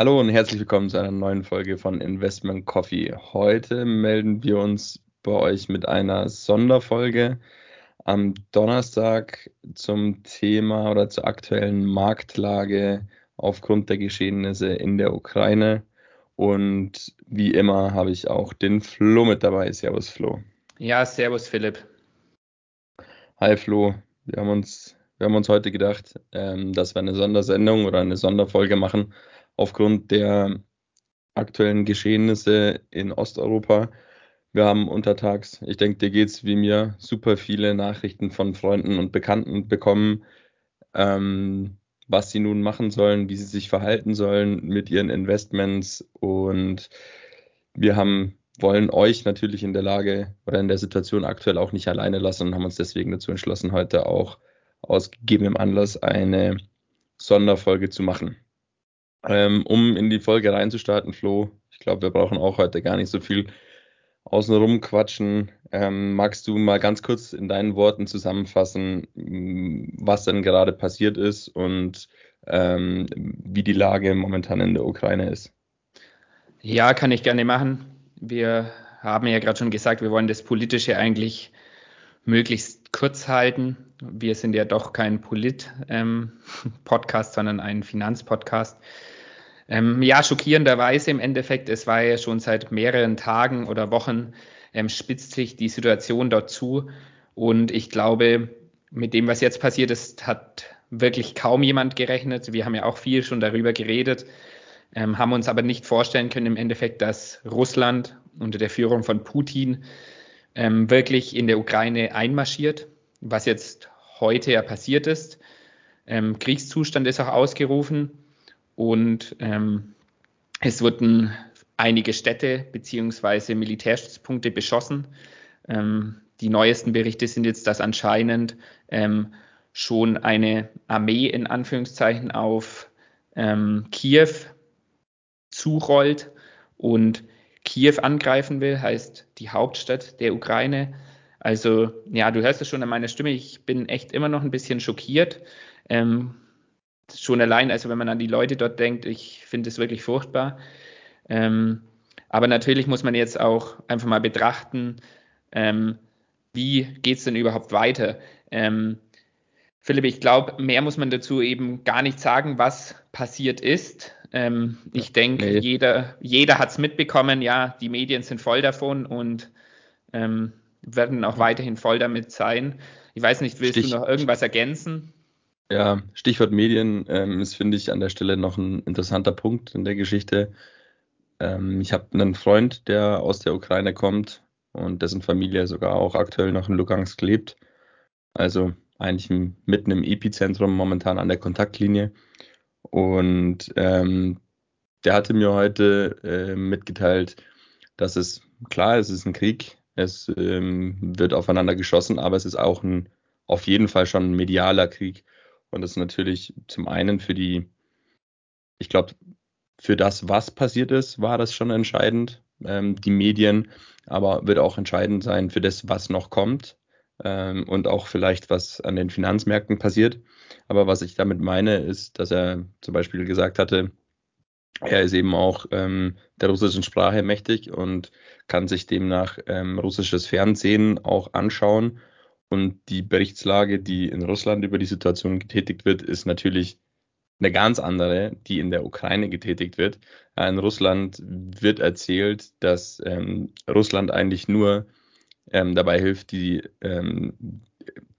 Hallo und herzlich willkommen zu einer neuen Folge von Investment Coffee. Heute melden wir uns bei euch mit einer Sonderfolge am Donnerstag zum Thema oder zur aktuellen Marktlage aufgrund der Geschehnisse in der Ukraine. Und wie immer habe ich auch den Flo mit dabei. Servus Flo. Ja, servus Philipp. Hi Flo. Wir haben uns, wir haben uns heute gedacht, ähm, dass wir eine Sondersendung oder eine Sonderfolge machen aufgrund der aktuellen Geschehnisse in Osteuropa. Wir haben untertags, ich denke, dir geht es wie mir, super viele Nachrichten von Freunden und Bekannten bekommen, ähm, was sie nun machen sollen, wie sie sich verhalten sollen mit ihren Investments. Und wir haben, wollen euch natürlich in der Lage oder in der Situation aktuell auch nicht alleine lassen und haben uns deswegen dazu entschlossen, heute auch aus gegebenem Anlass eine Sonderfolge zu machen. Ähm, um in die Folge reinzustarten, Flo, ich glaube, wir brauchen auch heute gar nicht so viel außenrum quatschen. Ähm, magst du mal ganz kurz in deinen Worten zusammenfassen, was denn gerade passiert ist und ähm, wie die Lage momentan in der Ukraine ist? Ja, kann ich gerne machen. Wir haben ja gerade schon gesagt, wir wollen das Politische eigentlich möglichst kurz halten. Wir sind ja doch kein Polit-Podcast, ähm, sondern ein Finanzpodcast. Ähm, ja, schockierenderweise im Endeffekt, es war ja schon seit mehreren Tagen oder Wochen, ähm, spitzt sich die Situation dort zu. Und ich glaube, mit dem, was jetzt passiert ist, hat wirklich kaum jemand gerechnet. Wir haben ja auch viel schon darüber geredet, ähm, haben uns aber nicht vorstellen können im Endeffekt, dass Russland unter der Führung von Putin ähm, wirklich in der Ukraine einmarschiert, was jetzt heute ja passiert ist. Ähm, Kriegszustand ist auch ausgerufen und ähm, es wurden einige Städte beziehungsweise Militärstützpunkte beschossen. Ähm, die neuesten Berichte sind jetzt, dass anscheinend ähm, schon eine Armee in Anführungszeichen auf ähm, Kiew zurollt und Kiew angreifen will, heißt die Hauptstadt der Ukraine. Also ja, du hörst es schon an meiner Stimme, ich bin echt immer noch ein bisschen schockiert. Ähm, schon allein, also wenn man an die Leute dort denkt, ich finde es wirklich furchtbar. Ähm, aber natürlich muss man jetzt auch einfach mal betrachten, ähm, wie geht es denn überhaupt weiter? Ähm, Philipp, ich glaube, mehr muss man dazu eben gar nicht sagen, was passiert ist. Ähm, ich denke, nee. jeder, jeder hat es mitbekommen, ja, die Medien sind voll davon und ähm, werden auch weiterhin voll damit sein. Ich weiß nicht, willst Stich. du noch irgendwas ergänzen? Ja, Stichwort Medien ähm, ist, finde ich, an der Stelle noch ein interessanter Punkt in der Geschichte. Ähm, ich habe einen Freund, der aus der Ukraine kommt und dessen Familie sogar auch aktuell noch in Lugansk lebt. Also eigentlich mitten im Epizentrum, momentan an der Kontaktlinie. Und ähm, der hatte mir heute äh, mitgeteilt, dass es, klar, es ist ein Krieg, es ähm, wird aufeinander geschossen, aber es ist auch ein, auf jeden Fall schon ein medialer Krieg. Und das ist natürlich zum einen für die, ich glaube, für das, was passiert ist, war das schon entscheidend, ähm, die Medien, aber wird auch entscheidend sein für das, was noch kommt ähm, und auch vielleicht, was an den Finanzmärkten passiert. Aber was ich damit meine, ist, dass er zum Beispiel gesagt hatte, er ist eben auch ähm, der russischen Sprache mächtig und kann sich demnach ähm, russisches Fernsehen auch anschauen und die Berichtslage, die in Russland über die Situation getätigt wird, ist natürlich eine ganz andere, die in der Ukraine getätigt wird. In Russland wird erzählt, dass ähm, Russland eigentlich nur ähm, dabei hilft, die, ähm,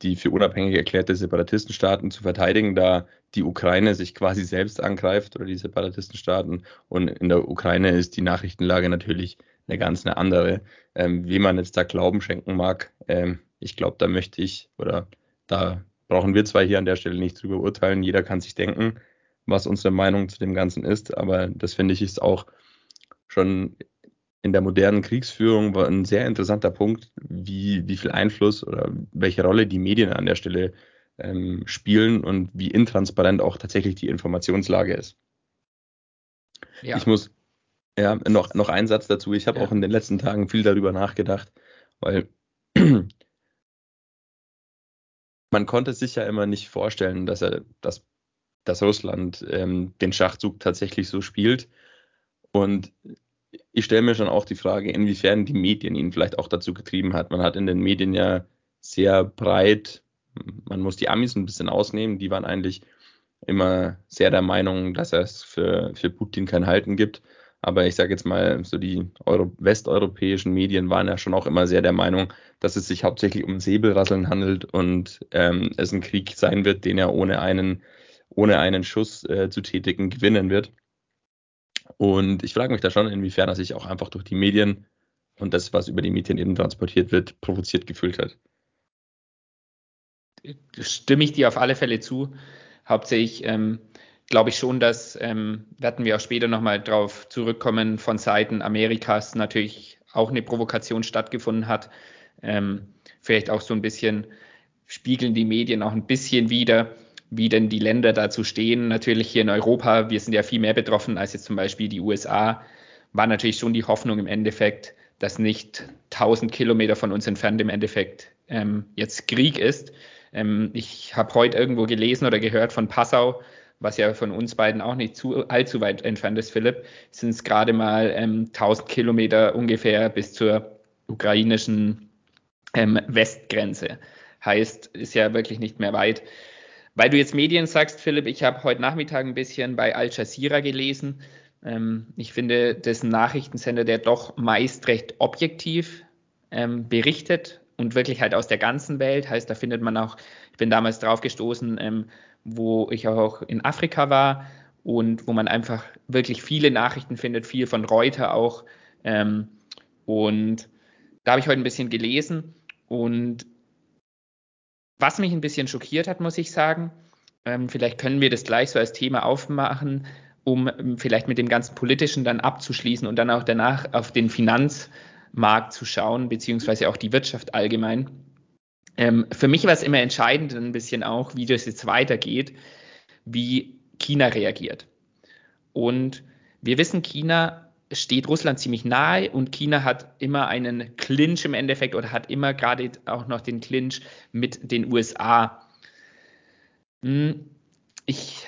die für unabhängig erklärte Separatistenstaaten zu verteidigen, da die Ukraine sich quasi selbst angreift oder die Separatistenstaaten. Und in der Ukraine ist die Nachrichtenlage natürlich eine ganz eine andere. Ähm, wie man jetzt da Glauben schenken mag, ähm, ich glaube, da möchte ich oder da brauchen wir zwei hier an der Stelle nicht drüber urteilen. Jeder kann sich denken, was unsere Meinung zu dem Ganzen ist. Aber das finde ich ist auch schon in der modernen Kriegsführung war ein sehr interessanter Punkt, wie, wie viel Einfluss oder welche Rolle die Medien an der Stelle ähm, spielen und wie intransparent auch tatsächlich die Informationslage ist. Ja. Ich muss, ja, noch, noch ein Satz dazu. Ich habe ja. auch in den letzten Tagen viel darüber nachgedacht, weil man konnte sich ja immer nicht vorstellen, dass er, dass dass Russland ähm, den Schachzug tatsächlich so spielt. Und ich stelle mir schon auch die Frage, inwiefern die Medien ihn vielleicht auch dazu getrieben hat. Man hat in den Medien ja sehr breit, man muss die Amis ein bisschen ausnehmen, die waren eigentlich immer sehr der Meinung, dass es für, für Putin kein Halten gibt. Aber ich sage jetzt mal, so die Euro westeuropäischen Medien waren ja schon auch immer sehr der Meinung, dass es sich hauptsächlich um Säbelrasseln handelt und ähm, es ein Krieg sein wird, den er ohne einen, ohne einen Schuss äh, zu tätigen gewinnen wird. Und ich frage mich da schon, inwiefern er sich auch einfach durch die Medien und das, was über die Medien eben transportiert wird, provoziert gefühlt hat. Stimme ich dir auf alle Fälle zu. Hauptsächlich ähm, glaube ich schon, dass, ähm, werden wir auch später nochmal drauf zurückkommen, von Seiten Amerikas natürlich auch eine Provokation stattgefunden hat. Ähm, vielleicht auch so ein bisschen spiegeln die Medien auch ein bisschen wieder, wie denn die Länder dazu stehen. Natürlich hier in Europa, wir sind ja viel mehr betroffen als jetzt zum Beispiel die USA, war natürlich schon die Hoffnung im Endeffekt, dass nicht 1000 Kilometer von uns entfernt im Endeffekt ähm, jetzt Krieg ist. Ähm, ich habe heute irgendwo gelesen oder gehört von Passau, was ja von uns beiden auch nicht zu, allzu weit entfernt ist, Philipp, sind es gerade mal ähm, 1000 Kilometer ungefähr bis zur ukrainischen ähm, Westgrenze. Heißt, ist ja wirklich nicht mehr weit. Weil du jetzt Medien sagst, Philipp, ich habe heute Nachmittag ein bisschen bei Al Jazeera gelesen. Ähm, ich finde, das ist ein Nachrichtensender, der doch meist recht objektiv ähm, berichtet und wirklich halt aus der ganzen Welt. Heißt, da findet man auch, ich bin damals drauf gestoßen, ähm, wo ich auch in Afrika war und wo man einfach wirklich viele Nachrichten findet, viel von Reuter auch. Ähm, und da habe ich heute ein bisschen gelesen und was mich ein bisschen schockiert hat, muss ich sagen, ähm, vielleicht können wir das gleich so als Thema aufmachen, um ähm, vielleicht mit dem ganzen Politischen dann abzuschließen und dann auch danach auf den Finanzmarkt zu schauen, beziehungsweise auch die Wirtschaft allgemein. Ähm, für mich war es immer entscheidend ein bisschen auch, wie das jetzt weitergeht, wie China reagiert. Und wir wissen, China steht Russland ziemlich nahe und China hat immer einen Clinch im Endeffekt oder hat immer gerade auch noch den Clinch mit den USA. Hm, ich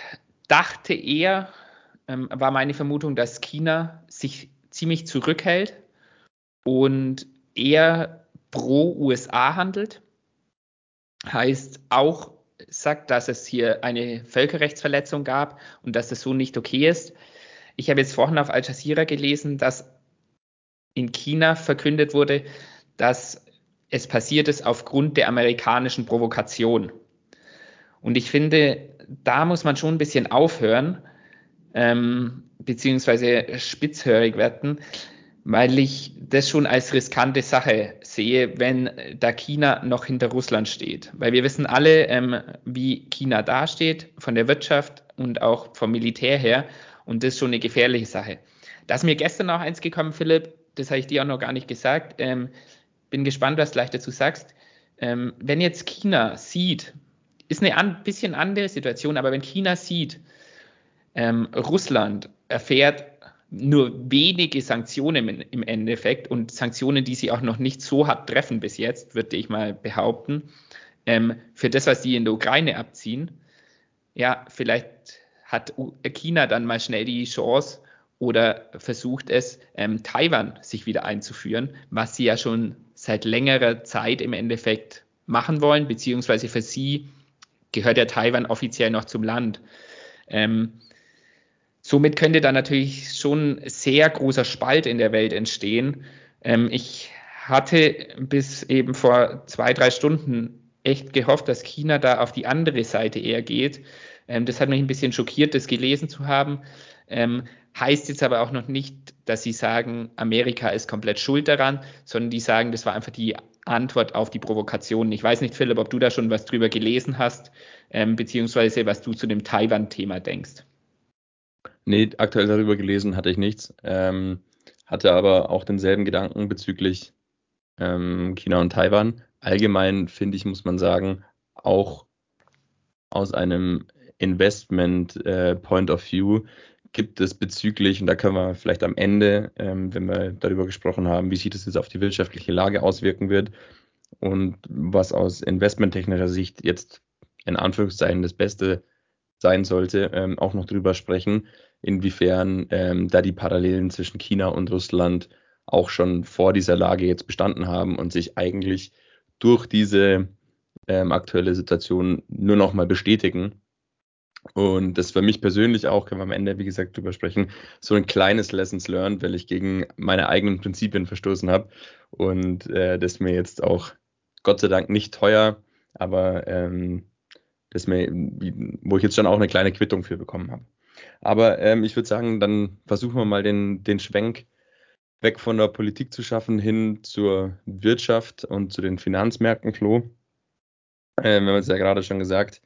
dachte eher, ähm, war meine Vermutung, dass China sich ziemlich zurückhält und eher pro USA handelt heißt auch, sagt, dass es hier eine Völkerrechtsverletzung gab und dass es so nicht okay ist. Ich habe jetzt vorhin auf Al Jazeera gelesen, dass in China verkündet wurde, dass es passiert ist aufgrund der amerikanischen Provokation. Und ich finde, da muss man schon ein bisschen aufhören, ähm, beziehungsweise spitzhörig werden, weil ich das schon als riskante Sache sehe, wenn da China noch hinter Russland steht. Weil wir wissen alle, ähm, wie China dasteht, von der Wirtschaft und auch vom Militär her. Und das ist schon eine gefährliche Sache. Da ist mir gestern auch eins gekommen, Philipp, das habe ich dir auch noch gar nicht gesagt. Ähm, bin gespannt, was du gleich dazu sagst. Ähm, wenn jetzt China sieht, ist eine ein bisschen andere Situation, aber wenn China sieht, ähm, Russland erfährt nur wenige Sanktionen im Endeffekt und Sanktionen, die sie auch noch nicht so hart treffen bis jetzt, würde ich mal behaupten, ähm, für das, was die in der Ukraine abziehen. Ja, vielleicht hat China dann mal schnell die Chance oder versucht es, ähm, Taiwan sich wieder einzuführen, was sie ja schon seit längerer Zeit im Endeffekt machen wollen, beziehungsweise für sie gehört ja Taiwan offiziell noch zum Land. Ähm, somit könnte da natürlich schon sehr großer Spalt in der Welt entstehen. Ähm, ich hatte bis eben vor zwei, drei Stunden echt gehofft, dass China da auf die andere Seite eher geht. Ähm, das hat mich ein bisschen schockiert, das gelesen zu haben. Ähm, heißt jetzt aber auch noch nicht, dass sie sagen, Amerika ist komplett schuld daran, sondern die sagen, das war einfach die Antwort auf die Provokation. Ich weiß nicht, Philipp, ob du da schon was drüber gelesen hast, ähm, beziehungsweise was du zu dem Taiwan-Thema denkst. Nee, aktuell darüber gelesen hatte ich nichts. Ähm, hatte aber auch denselben Gedanken bezüglich ähm, China und Taiwan. Allgemein finde ich, muss man sagen, auch aus einem Investment äh, Point of View gibt es bezüglich, und da können wir vielleicht am Ende, ähm, wenn wir darüber gesprochen haben, wie sich das jetzt auf die wirtschaftliche Lage auswirken wird und was aus investmenttechnischer Sicht jetzt in Anführungszeichen das Beste sein sollte, ähm, auch noch drüber sprechen, inwiefern ähm, da die Parallelen zwischen China und Russland auch schon vor dieser Lage jetzt bestanden haben und sich eigentlich durch diese ähm, aktuelle Situation nur noch mal bestätigen. Und das für mich persönlich auch, können wir am Ende, wie gesagt, drüber sprechen, so ein kleines Lessons learned, weil ich gegen meine eigenen Prinzipien verstoßen habe und äh, das mir jetzt auch Gott sei Dank nicht teuer, aber ähm, das mir, wo ich jetzt schon auch eine kleine Quittung für bekommen habe. Aber ähm, ich würde sagen, dann versuchen wir mal den, den Schwenk weg von der Politik zu schaffen hin zur Wirtschaft und zu den Finanzmärkten, Flo. Ähm, wir haben es ja gerade schon gesagt,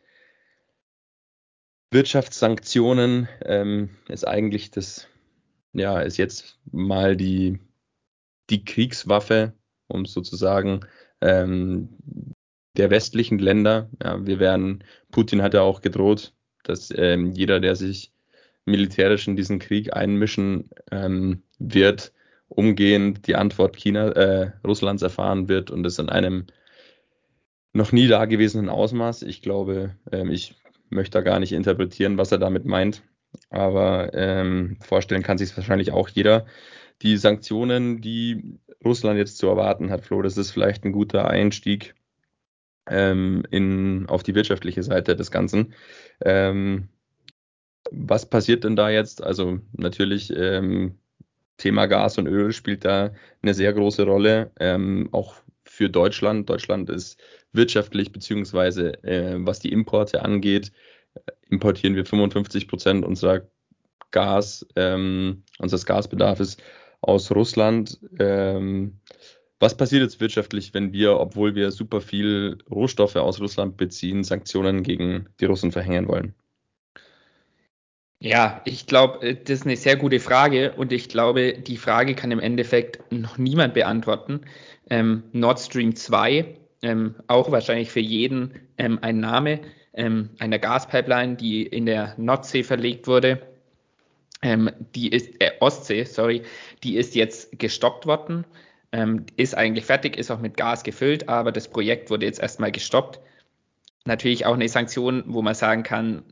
Wirtschaftssanktionen ähm, ist eigentlich das, ja, ist jetzt mal die, die Kriegswaffe, um sozusagen ähm, der westlichen Länder. Ja, wir werden, Putin hat ja auch gedroht, dass ähm, jeder, der sich militärisch in diesen Krieg einmischen ähm, wird, umgehend die Antwort China, äh, Russlands erfahren wird und es in einem noch nie dagewesenen Ausmaß. Ich glaube, ähm, ich möchte da gar nicht interpretieren, was er damit meint, aber ähm, vorstellen kann sich wahrscheinlich auch jeder. Die Sanktionen, die Russland jetzt zu erwarten hat, Flo, das ist vielleicht ein guter Einstieg ähm, in, auf die wirtschaftliche Seite des Ganzen. Ähm, was passiert denn da jetzt? Also natürlich ähm, Thema Gas und Öl spielt da eine sehr große Rolle, ähm, auch für Deutschland. Deutschland ist wirtschaftlich beziehungsweise äh, was die Importe angeht, importieren wir 55 Prozent unserer Gas, ähm, unseres Gasbedarfs aus Russland. Ähm, was passiert jetzt wirtschaftlich, wenn wir, obwohl wir super viel Rohstoffe aus Russland beziehen, Sanktionen gegen die Russen verhängen wollen? Ja, ich glaube, äh, das ist eine sehr gute Frage und ich glaube, die Frage kann im Endeffekt noch niemand beantworten. Ähm, Nord Stream 2, ähm, auch wahrscheinlich für jeden ähm, ein Name ähm, einer Gaspipeline, die in der Nordsee verlegt wurde. Ähm, die ist, äh, Ostsee, sorry, die ist jetzt gestoppt worden ähm, ist eigentlich fertig, ist auch mit Gas gefüllt, aber das Projekt wurde jetzt erstmal gestoppt. Natürlich auch eine Sanktion, wo man sagen kann,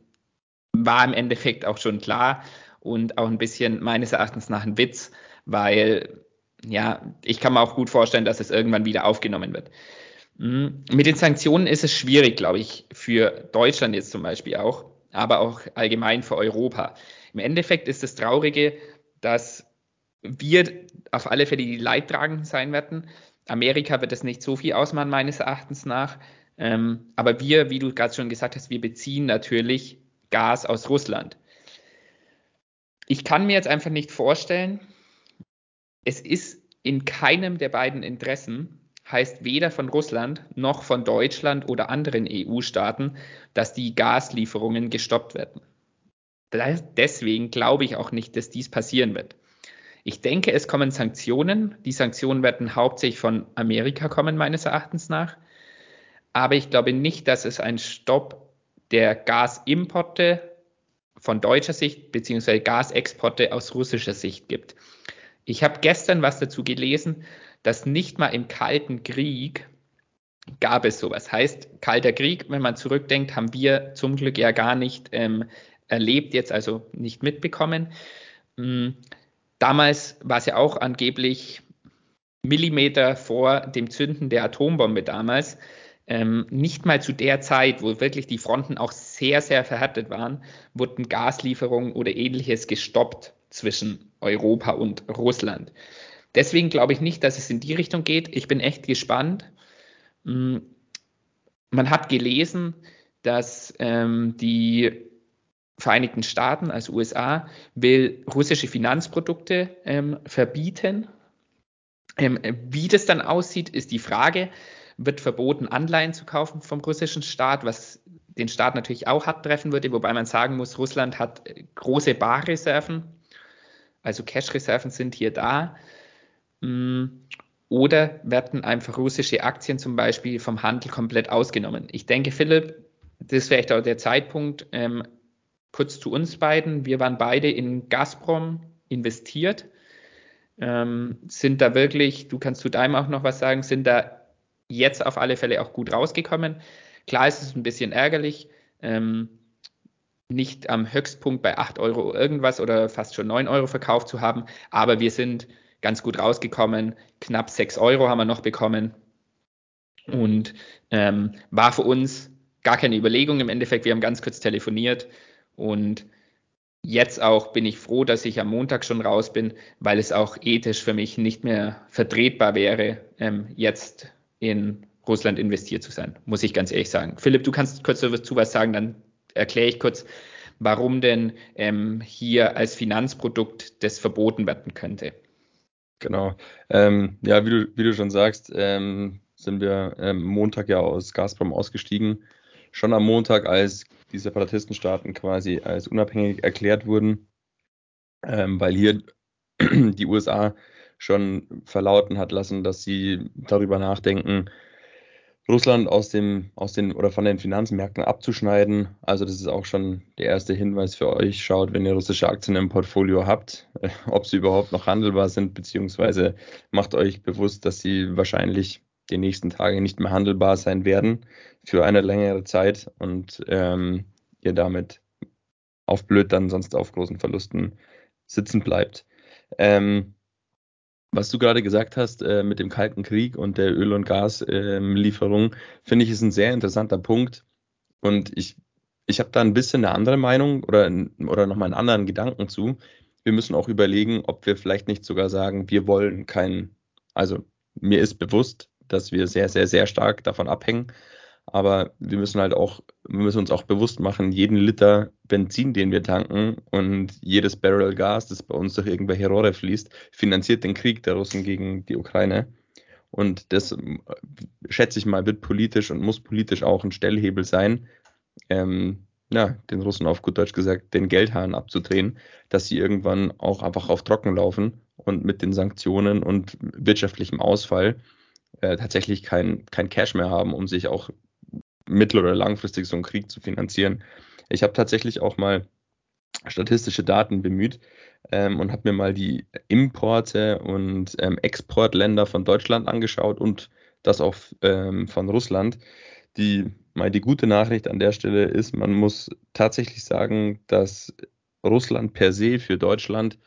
war im Endeffekt auch schon klar und auch ein bisschen meines Erachtens nach ein Witz, weil ja, ich kann mir auch gut vorstellen, dass es irgendwann wieder aufgenommen wird. Mhm. Mit den Sanktionen ist es schwierig, glaube ich, für Deutschland jetzt zum Beispiel auch, aber auch allgemein für Europa. Im Endeffekt ist das Traurige, dass wir auf alle Fälle die Leidtragenden sein werden. Amerika wird es nicht so viel ausmachen, meines Erachtens nach. Ähm, aber wir, wie du gerade schon gesagt hast, wir beziehen natürlich Gas aus Russland. Ich kann mir jetzt einfach nicht vorstellen, es ist in keinem der beiden Interessen, heißt weder von Russland noch von Deutschland oder anderen EU-Staaten, dass die Gaslieferungen gestoppt werden. Deswegen glaube ich auch nicht, dass dies passieren wird. Ich denke, es kommen Sanktionen. Die Sanktionen werden hauptsächlich von Amerika kommen, meines Erachtens nach. Aber ich glaube nicht, dass es einen Stopp der Gasimporte von deutscher Sicht beziehungsweise Gasexporte aus russischer Sicht gibt. Ich habe gestern was dazu gelesen, dass nicht mal im Kalten Krieg gab es sowas. Heißt, Kalter Krieg, wenn man zurückdenkt, haben wir zum Glück ja gar nicht ähm, erlebt, jetzt also nicht mitbekommen. Hm, Damals war es ja auch angeblich Millimeter vor dem Zünden der Atombombe damals. Ähm, nicht mal zu der Zeit, wo wirklich die Fronten auch sehr, sehr verhärtet waren, wurden Gaslieferungen oder ähnliches gestoppt zwischen Europa und Russland. Deswegen glaube ich nicht, dass es in die Richtung geht. Ich bin echt gespannt. Mm, man hat gelesen, dass ähm, die Vereinigten Staaten, also USA, will russische Finanzprodukte ähm, verbieten. Ähm, wie das dann aussieht, ist die Frage. Wird verboten, Anleihen zu kaufen vom russischen Staat, was den Staat natürlich auch hart treffen würde, wobei man sagen muss, Russland hat große Barreserven, also Cash-Reserven sind hier da. Mm, oder werden einfach russische Aktien zum Beispiel vom Handel komplett ausgenommen? Ich denke, Philipp, das vielleicht auch der Zeitpunkt, ähm, kurz zu uns beiden. Wir waren beide in Gazprom investiert, ähm, sind da wirklich, du kannst zu deinem auch noch was sagen, sind da jetzt auf alle Fälle auch gut rausgekommen. Klar ist es ein bisschen ärgerlich. Ähm, nicht am Höchstpunkt bei 8 Euro irgendwas oder fast schon 9 Euro verkauft zu haben, aber wir sind ganz gut rausgekommen. Knapp 6 Euro haben wir noch bekommen und ähm, war für uns gar keine Überlegung im Endeffekt. Wir haben ganz kurz telefoniert und jetzt auch bin ich froh, dass ich am Montag schon raus bin, weil es auch ethisch für mich nicht mehr vertretbar wäre, ähm, jetzt in Russland investiert zu sein, muss ich ganz ehrlich sagen. Philipp, du kannst kurz dazu was sagen, dann erkläre ich kurz, warum denn ähm, hier als Finanzprodukt das verboten werden könnte. Genau. Ähm, ja, wie du, wie du schon sagst, ähm, sind wir ähm, Montag ja aus Gazprom ausgestiegen. Schon am Montag, als die Separatistenstaaten quasi als unabhängig erklärt wurden, ähm, weil hier die USA schon verlauten hat lassen, dass sie darüber nachdenken, Russland aus dem, aus den oder von den Finanzmärkten abzuschneiden. Also das ist auch schon der erste Hinweis für euch. Schaut, wenn ihr russische Aktien im Portfolio habt, ob sie überhaupt noch handelbar sind, beziehungsweise macht euch bewusst, dass sie wahrscheinlich die nächsten Tage nicht mehr handelbar sein werden für eine längere Zeit und ähm, ihr damit auf blöd dann sonst auf großen Verlusten sitzen bleibt. Ähm, was du gerade gesagt hast äh, mit dem Kalten Krieg und der Öl- und Gaslieferung, äh, finde ich, ist ein sehr interessanter Punkt. Und ich, ich habe da ein bisschen eine andere Meinung oder, oder nochmal einen anderen Gedanken zu. Wir müssen auch überlegen, ob wir vielleicht nicht sogar sagen, wir wollen keinen, also mir ist bewusst, dass wir sehr, sehr, sehr stark davon abhängen. Aber wir müssen halt auch, wir müssen uns auch bewusst machen, jeden Liter Benzin, den wir tanken und jedes Barrel Gas, das bei uns durch irgendwelche Rohre fließt, finanziert den Krieg der Russen gegen die Ukraine. Und das, schätze ich mal, wird politisch und muss politisch auch ein Stellhebel sein, ähm, ja, den Russen auf gut Deutsch gesagt, den Geldhahn abzudrehen, dass sie irgendwann auch einfach auf Trocken laufen und mit den Sanktionen und wirtschaftlichem Ausfall äh, tatsächlich kein, kein Cash mehr haben, um sich auch mittel- oder langfristig so einen Krieg zu finanzieren. Ich habe tatsächlich auch mal statistische Daten bemüht ähm, und habe mir mal die Importe und ähm, Exportländer von Deutschland angeschaut und das auch ähm, von Russland. Die, mal die gute Nachricht an der Stelle ist, man muss tatsächlich sagen, dass Russland per se für Deutschland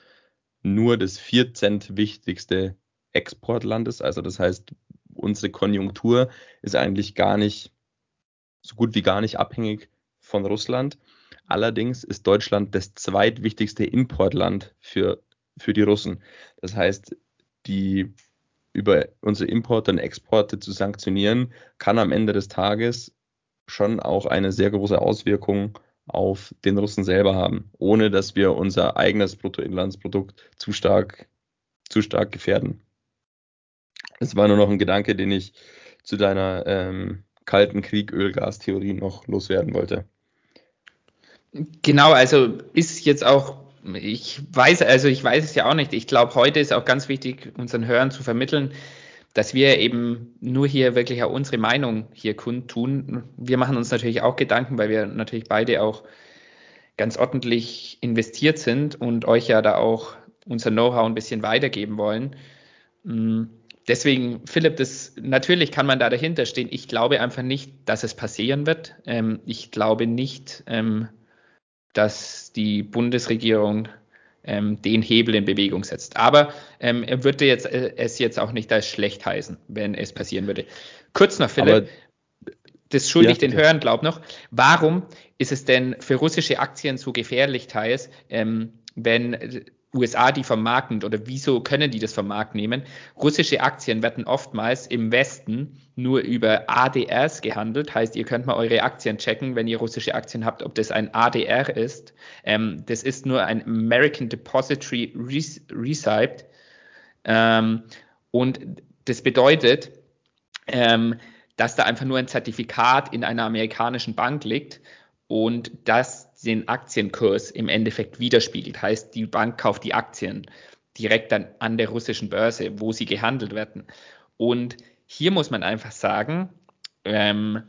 nur das 14. wichtigste Exportland ist. Also das heißt, unsere Konjunktur ist eigentlich gar nicht so gut wie gar nicht abhängig von Russland. Allerdings ist Deutschland das zweitwichtigste Importland für, für die Russen. Das heißt, die über unsere Importe und Exporte zu sanktionieren, kann am Ende des Tages schon auch eine sehr große Auswirkung auf den Russen selber haben, ohne dass wir unser eigenes Bruttoinlandsprodukt zu stark, zu stark gefährden. Es war nur noch ein Gedanke, den ich zu deiner ähm, Kalten Krieg Öl-Gas-Theorie noch loswerden wollte. Genau, also ist jetzt auch, ich weiß, also ich weiß es ja auch nicht. Ich glaube, heute ist auch ganz wichtig, unseren Hörern zu vermitteln, dass wir eben nur hier wirklich auch unsere Meinung hier kundtun. Wir machen uns natürlich auch Gedanken, weil wir natürlich beide auch ganz ordentlich investiert sind und euch ja da auch unser Know-how ein bisschen weitergeben wollen. Deswegen, Philipp, das, natürlich kann man da dahinter stehen. Ich glaube einfach nicht, dass es passieren wird. Ähm, ich glaube nicht, ähm, dass die Bundesregierung ähm, den Hebel in Bewegung setzt. Aber ähm, er würde jetzt, äh, es jetzt auch nicht als schlecht heißen, wenn es passieren würde. Kurz noch, Philipp. Aber das schulde ich ja, den Hörern, glaub noch. Warum ist es denn für russische Aktien so gefährlich, teils, ähm, wenn USA die nimmt oder wieso können die das vom Markt nehmen? Russische Aktien werden oftmals im Westen nur über ADRs gehandelt. Heißt, ihr könnt mal eure Aktien checken, wenn ihr russische Aktien habt, ob das ein ADR ist. Ähm, das ist nur ein American Depository Receipt. Ähm, und das bedeutet, ähm, dass da einfach nur ein Zertifikat in einer amerikanischen Bank liegt und das den Aktienkurs im Endeffekt widerspiegelt. Heißt, die Bank kauft die Aktien direkt dann an der russischen Börse, wo sie gehandelt werden. Und hier muss man einfach sagen, ähm,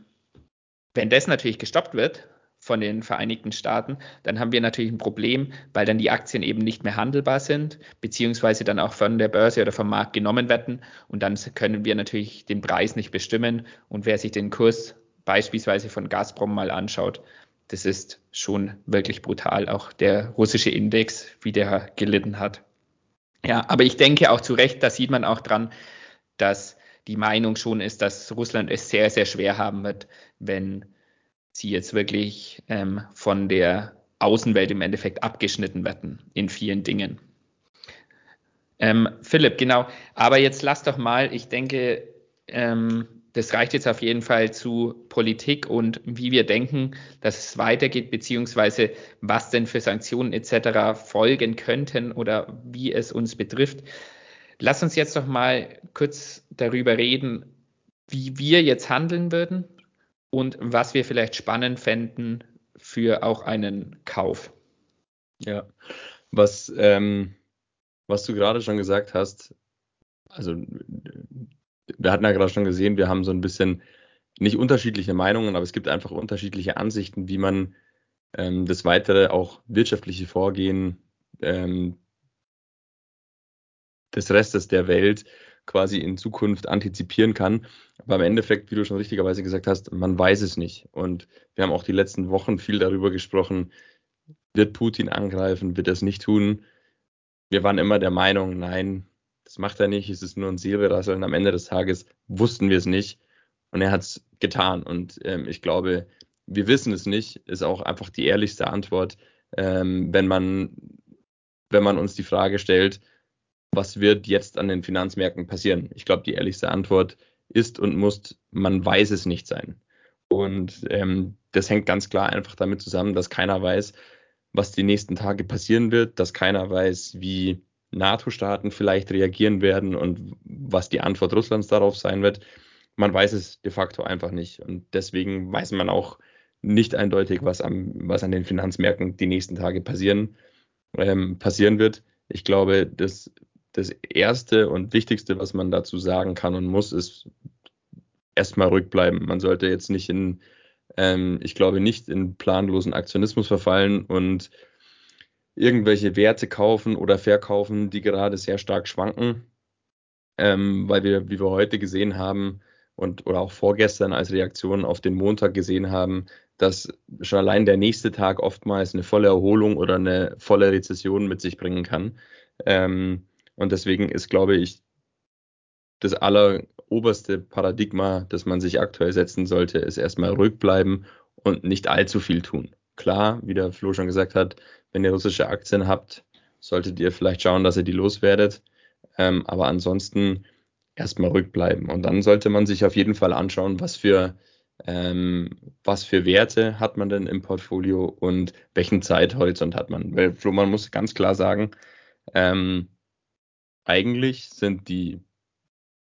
wenn das natürlich gestoppt wird von den Vereinigten Staaten, dann haben wir natürlich ein Problem, weil dann die Aktien eben nicht mehr handelbar sind, beziehungsweise dann auch von der Börse oder vom Markt genommen werden. Und dann können wir natürlich den Preis nicht bestimmen. Und wer sich den Kurs beispielsweise von Gazprom mal anschaut, das ist schon wirklich brutal, auch der russische Index, wie der gelitten hat. Ja, aber ich denke auch zu Recht, da sieht man auch dran, dass die Meinung schon ist, dass Russland es sehr, sehr schwer haben wird, wenn sie jetzt wirklich ähm, von der Außenwelt im Endeffekt abgeschnitten werden in vielen Dingen. Ähm, Philipp, genau. Aber jetzt lass doch mal, ich denke, ähm, das reicht jetzt auf jeden Fall zu Politik und wie wir denken, dass es weitergeht, beziehungsweise was denn für Sanktionen etc. folgen könnten oder wie es uns betrifft. Lass uns jetzt doch mal kurz darüber reden, wie wir jetzt handeln würden und was wir vielleicht spannend fänden für auch einen Kauf. Ja, was, ähm, was du gerade schon gesagt hast, also wir hatten ja gerade schon gesehen, wir haben so ein bisschen nicht unterschiedliche Meinungen, aber es gibt einfach unterschiedliche Ansichten, wie man ähm, das weitere auch wirtschaftliche Vorgehen ähm, des Restes der Welt quasi in Zukunft antizipieren kann. Aber im Endeffekt, wie du schon richtigerweise gesagt hast, man weiß es nicht. Und wir haben auch die letzten Wochen viel darüber gesprochen, wird Putin angreifen, wird er es nicht tun? Wir waren immer der Meinung, nein, das macht er nicht, es ist nur ein Säbelrasseln. Am Ende des Tages wussten wir es nicht und er hat es getan. Und ähm, ich glaube, wir wissen es nicht, ist auch einfach die ehrlichste Antwort, ähm, wenn man, wenn man uns die Frage stellt, was wird jetzt an den Finanzmärkten passieren? Ich glaube, die ehrlichste Antwort ist und muss, man weiß es nicht sein. Und ähm, das hängt ganz klar einfach damit zusammen, dass keiner weiß, was die nächsten Tage passieren wird, dass keiner weiß, wie NATO-Staaten vielleicht reagieren werden und was die Antwort Russlands darauf sein wird. Man weiß es de facto einfach nicht. Und deswegen weiß man auch nicht eindeutig, was, am, was an den Finanzmärkten die nächsten Tage passieren, ähm, passieren wird. Ich glaube, das, das Erste und Wichtigste, was man dazu sagen kann und muss, ist erstmal rückbleiben. Man sollte jetzt nicht in, ähm, ich glaube, nicht in planlosen Aktionismus verfallen und irgendwelche Werte kaufen oder verkaufen, die gerade sehr stark schwanken, ähm, weil wir, wie wir heute gesehen haben und oder auch vorgestern als Reaktion auf den Montag gesehen haben, dass schon allein der nächste Tag oftmals eine volle Erholung oder eine volle Rezession mit sich bringen kann. Ähm, und deswegen ist, glaube ich, das alleroberste Paradigma, das man sich aktuell setzen sollte, ist erstmal ruhig bleiben und nicht allzu viel tun. Klar, wie der Flo schon gesagt hat, wenn ihr russische Aktien habt, solltet ihr vielleicht schauen, dass ihr die loswerdet. Ähm, aber ansonsten erstmal rückbleiben. Und dann sollte man sich auf jeden Fall anschauen, was für, ähm, was für Werte hat man denn im Portfolio und welchen Zeithorizont hat man. Weil man muss ganz klar sagen, ähm, eigentlich sind die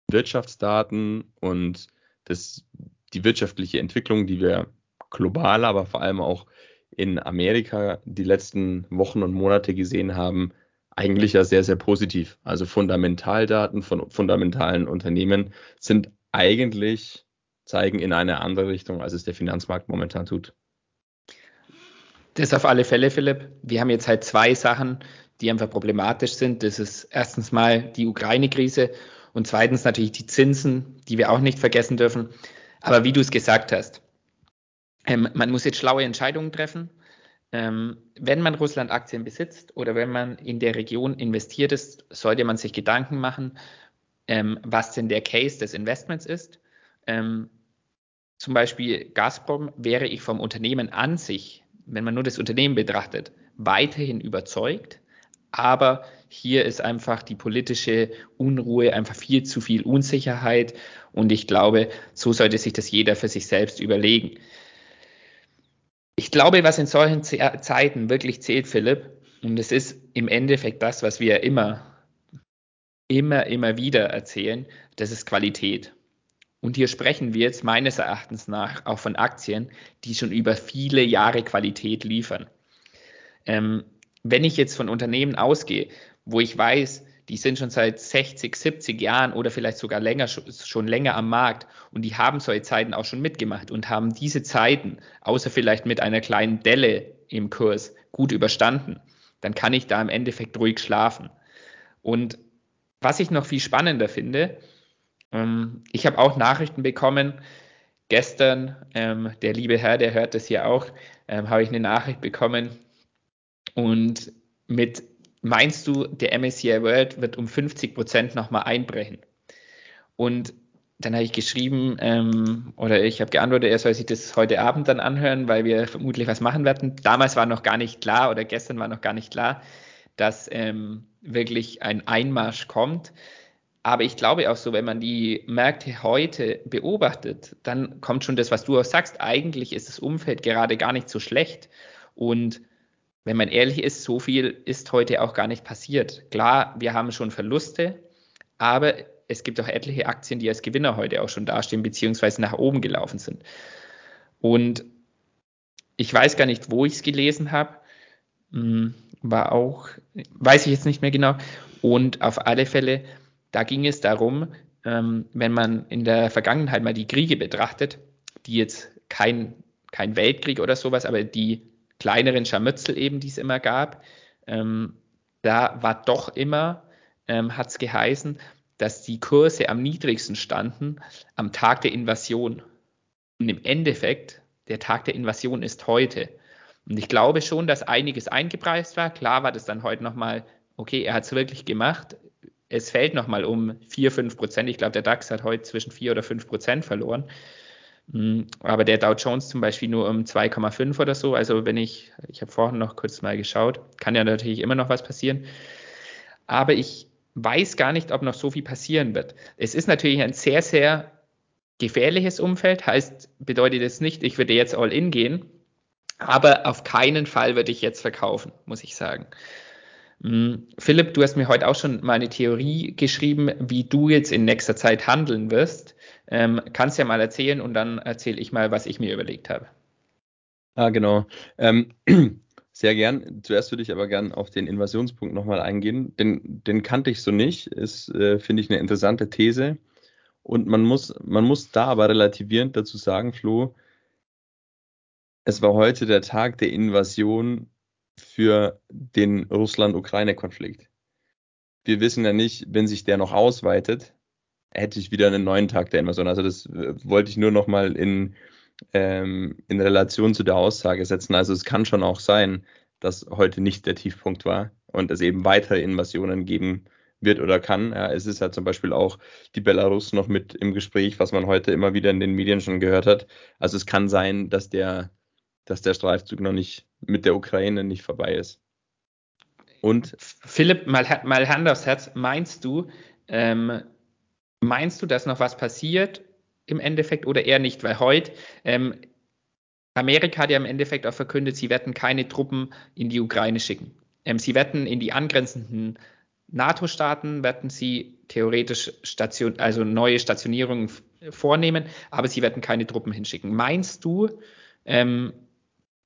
Wirtschaftsdaten und das, die wirtschaftliche Entwicklung, die wir global, aber vor allem auch in Amerika die letzten Wochen und Monate gesehen haben, eigentlich ja sehr, sehr positiv. Also Fundamentaldaten von fundamentalen Unternehmen sind eigentlich, zeigen in eine andere Richtung, als es der Finanzmarkt momentan tut. Das auf alle Fälle, Philipp. Wir haben jetzt halt zwei Sachen, die einfach problematisch sind. Das ist erstens mal die Ukraine-Krise und zweitens natürlich die Zinsen, die wir auch nicht vergessen dürfen. Aber wie du es gesagt hast, ähm, man muss jetzt schlaue Entscheidungen treffen. Ähm, wenn man Russland-Aktien besitzt oder wenn man in der Region investiert ist, sollte man sich Gedanken machen, ähm, was denn der Case des Investments ist. Ähm, zum Beispiel Gazprom wäre ich vom Unternehmen an sich, wenn man nur das Unternehmen betrachtet, weiterhin überzeugt. Aber hier ist einfach die politische Unruhe, einfach viel zu viel Unsicherheit. Und ich glaube, so sollte sich das jeder für sich selbst überlegen. Ich glaube, was in solchen Zeiten wirklich zählt, Philipp, und es ist im Endeffekt das, was wir immer, immer, immer wieder erzählen, das ist Qualität. Und hier sprechen wir jetzt meines Erachtens nach auch von Aktien, die schon über viele Jahre Qualität liefern. Ähm, wenn ich jetzt von Unternehmen ausgehe, wo ich weiß, die sind schon seit 60, 70 Jahren oder vielleicht sogar länger, schon länger am Markt und die haben solche Zeiten auch schon mitgemacht und haben diese Zeiten, außer vielleicht mit einer kleinen Delle im Kurs, gut überstanden, dann kann ich da im Endeffekt ruhig schlafen. Und was ich noch viel spannender finde, ähm, ich habe auch Nachrichten bekommen, gestern, ähm, der liebe Herr, der hört das hier auch, ähm, habe ich eine Nachricht bekommen und mit meinst du, der MSCI World wird um 50 Prozent nochmal einbrechen? Und dann habe ich geschrieben, ähm, oder ich habe geantwortet, er soll sich das heute Abend dann anhören, weil wir vermutlich was machen werden. Damals war noch gar nicht klar, oder gestern war noch gar nicht klar, dass ähm, wirklich ein Einmarsch kommt. Aber ich glaube auch so, wenn man die Märkte heute beobachtet, dann kommt schon das, was du auch sagst. Eigentlich ist das Umfeld gerade gar nicht so schlecht. Und wenn man ehrlich ist, so viel ist heute auch gar nicht passiert. Klar, wir haben schon Verluste, aber es gibt auch etliche Aktien, die als Gewinner heute auch schon dastehen, beziehungsweise nach oben gelaufen sind. Und ich weiß gar nicht, wo ich es gelesen habe. Hm, war auch, weiß ich jetzt nicht mehr genau. Und auf alle Fälle, da ging es darum, ähm, wenn man in der Vergangenheit mal die Kriege betrachtet, die jetzt kein, kein Weltkrieg oder sowas, aber die kleineren Scharmützel eben, die es immer gab, ähm, da war doch immer, ähm, hat es geheißen, dass die Kurse am niedrigsten standen am Tag der Invasion. Und im Endeffekt, der Tag der Invasion ist heute. Und ich glaube schon, dass einiges eingepreist war. Klar war das dann heute nochmal, okay, er hat es wirklich gemacht. Es fällt nochmal um 4, 5 Prozent. Ich glaube, der DAX hat heute zwischen 4 oder 5 Prozent verloren. Hm, aber der Dow Jones zum Beispiel nur um 2,5 oder so. Also wenn ich, ich habe vorhin noch kurz mal geschaut, kann ja natürlich immer noch was passieren. Aber ich weiß gar nicht, ob noch so viel passieren wird. Es ist natürlich ein sehr, sehr gefährliches Umfeld. Heißt, bedeutet es nicht, ich würde jetzt all in gehen. Aber auf keinen Fall würde ich jetzt verkaufen, muss ich sagen. Hm, Philipp, du hast mir heute auch schon mal eine Theorie geschrieben, wie du jetzt in nächster Zeit handeln wirst. Ähm, kannst ja mal erzählen und dann erzähle ich mal, was ich mir überlegt habe. Ah, genau. Ähm, sehr gern. Zuerst würde ich aber gern auf den Invasionspunkt nochmal eingehen. Den, den kannte ich so nicht. Ist, äh, finde ich, eine interessante These. Und man muss, man muss da aber relativierend dazu sagen, Flo, es war heute der Tag der Invasion für den Russland-Ukraine-Konflikt. Wir wissen ja nicht, wenn sich der noch ausweitet, hätte ich wieder einen neuen Tag der Invasion. Also das äh, wollte ich nur noch mal in, ähm, in Relation zu der Aussage setzen. Also es kann schon auch sein, dass heute nicht der Tiefpunkt war und es eben weitere Invasionen geben wird oder kann. Ja, es ist ja zum Beispiel auch die Belarus noch mit im Gespräch, was man heute immer wieder in den Medien schon gehört hat. Also es kann sein, dass der, dass der Streifzug noch nicht mit der Ukraine nicht vorbei ist. Und Philipp, mal, mal Hand aufs Herz, meinst du, ähm, meinst du, dass noch was passiert im Endeffekt oder eher nicht? Weil heute ähm, Amerika hat ja im Endeffekt auch verkündet, sie werden keine Truppen in die Ukraine schicken. Ähm, sie werden in die angrenzenden NATO-Staaten werden sie theoretisch Station, also neue Stationierungen vornehmen, aber sie werden keine Truppen hinschicken. Meinst du, ähm,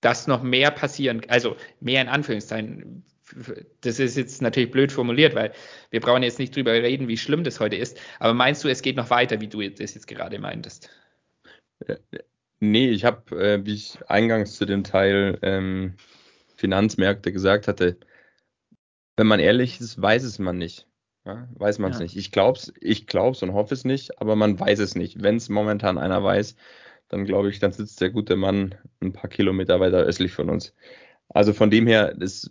dass noch mehr passieren, also mehr in Anführungszeichen, das ist jetzt natürlich blöd formuliert, weil wir brauchen jetzt nicht drüber reden, wie schlimm das heute ist, aber meinst du, es geht noch weiter, wie du das jetzt gerade meintest? Nee, ich habe, äh, wie ich eingangs zu dem Teil ähm, Finanzmärkte gesagt hatte, wenn man ehrlich ist, weiß es man nicht. Ja, weiß man es ja. nicht. Ich glaub's, ich glaub's und hoffe es nicht, aber man weiß es nicht. Wenn es momentan einer weiß, dann glaube ich, dann sitzt der gute Mann ein paar Kilometer weiter östlich von uns. Also von dem her, ist,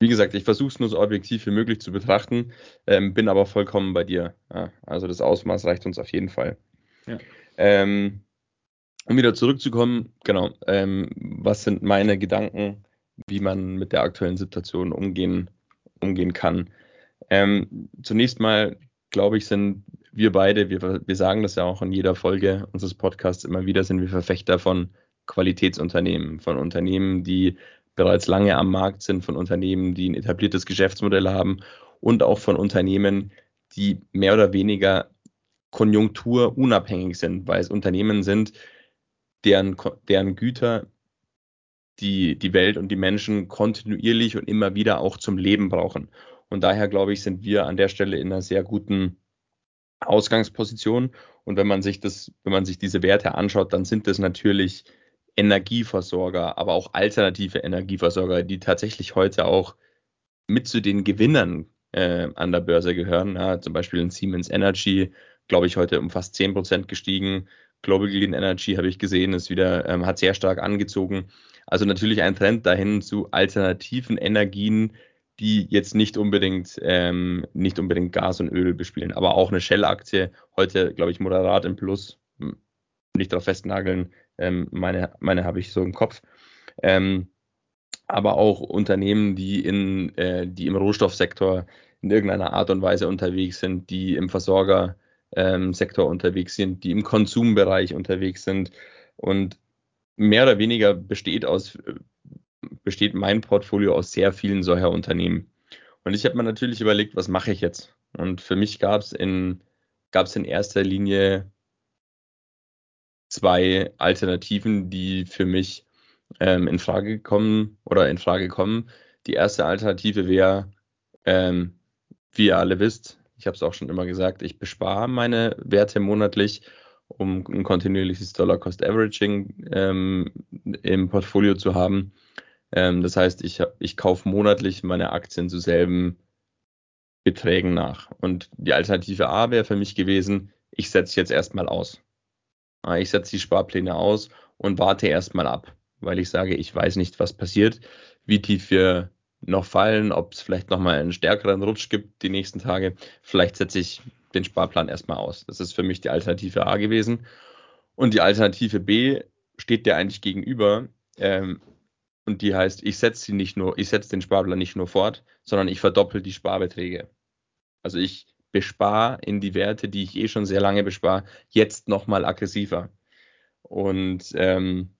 wie gesagt, ich versuche es nur so objektiv wie möglich zu betrachten, ähm, bin aber vollkommen bei dir. Ja, also das Ausmaß reicht uns auf jeden Fall. Ja. Ähm, um wieder zurückzukommen, genau, ähm, was sind meine Gedanken, wie man mit der aktuellen Situation umgehen, umgehen kann? Ähm, zunächst mal, glaube ich, sind wir beide, wir, wir sagen das ja auch in jeder Folge unseres Podcasts immer wieder, sind wir Verfechter von Qualitätsunternehmen, von Unternehmen, die bereits lange am Markt sind, von Unternehmen, die ein etabliertes Geschäftsmodell haben und auch von Unternehmen, die mehr oder weniger konjunkturunabhängig sind, weil es Unternehmen sind, deren, deren Güter die, die Welt und die Menschen kontinuierlich und immer wieder auch zum Leben brauchen. Und daher, glaube ich, sind wir an der Stelle in einer sehr guten Ausgangsposition. Und wenn man sich das, wenn man sich diese Werte anschaut, dann sind das natürlich Energieversorger, aber auch alternative Energieversorger, die tatsächlich heute auch mit zu den Gewinnern äh, an der Börse gehören. Ja, zum Beispiel in Siemens Energy, glaube ich, heute um fast 10 Prozent gestiegen. Global Clean Energy habe ich gesehen, ist wieder, ähm, hat sehr stark angezogen. Also natürlich ein Trend dahin zu alternativen Energien, die jetzt nicht unbedingt, ähm, nicht unbedingt Gas und Öl bespielen, aber auch eine Shell-Aktie, heute, glaube ich, moderat im Plus, hm, nicht darauf festnageln, ähm, meine, meine habe ich so im Kopf. Ähm, aber auch Unternehmen, die, in, äh, die im Rohstoffsektor in irgendeiner Art und Weise unterwegs sind, die im Versorgersektor ähm, unterwegs sind, die im Konsumbereich unterwegs sind. Und mehr oder weniger besteht aus besteht mein Portfolio aus sehr vielen solcher Unternehmen. Und ich habe mir natürlich überlegt, was mache ich jetzt? Und für mich gab es in, in erster Linie zwei Alternativen, die für mich ähm, in Frage kommen oder in Frage kommen. Die erste Alternative wäre, ähm, wie ihr alle wisst, ich habe es auch schon immer gesagt, ich bespare meine Werte monatlich, um ein kontinuierliches Dollar-Cost-Averaging ähm, im Portfolio zu haben. Ähm, das heißt, ich, ich kaufe monatlich meine Aktien zu selben Beträgen nach. Und die Alternative A wäre für mich gewesen, ich setze jetzt erstmal aus. Ich setze die Sparpläne aus und warte erstmal ab, weil ich sage, ich weiß nicht, was passiert, wie tief wir noch fallen, ob es vielleicht nochmal einen stärkeren Rutsch gibt die nächsten Tage. Vielleicht setze ich den Sparplan erstmal aus. Das ist für mich die Alternative A gewesen. Und die Alternative B steht der eigentlich gegenüber. Ähm, und die heißt, ich setze sie nicht nur, ich setze den Sparplan nicht nur fort, sondern ich verdoppel die Sparbeträge. Also ich bespare in die Werte, die ich eh schon sehr lange bespare, jetzt nochmal aggressiver. Und ähm,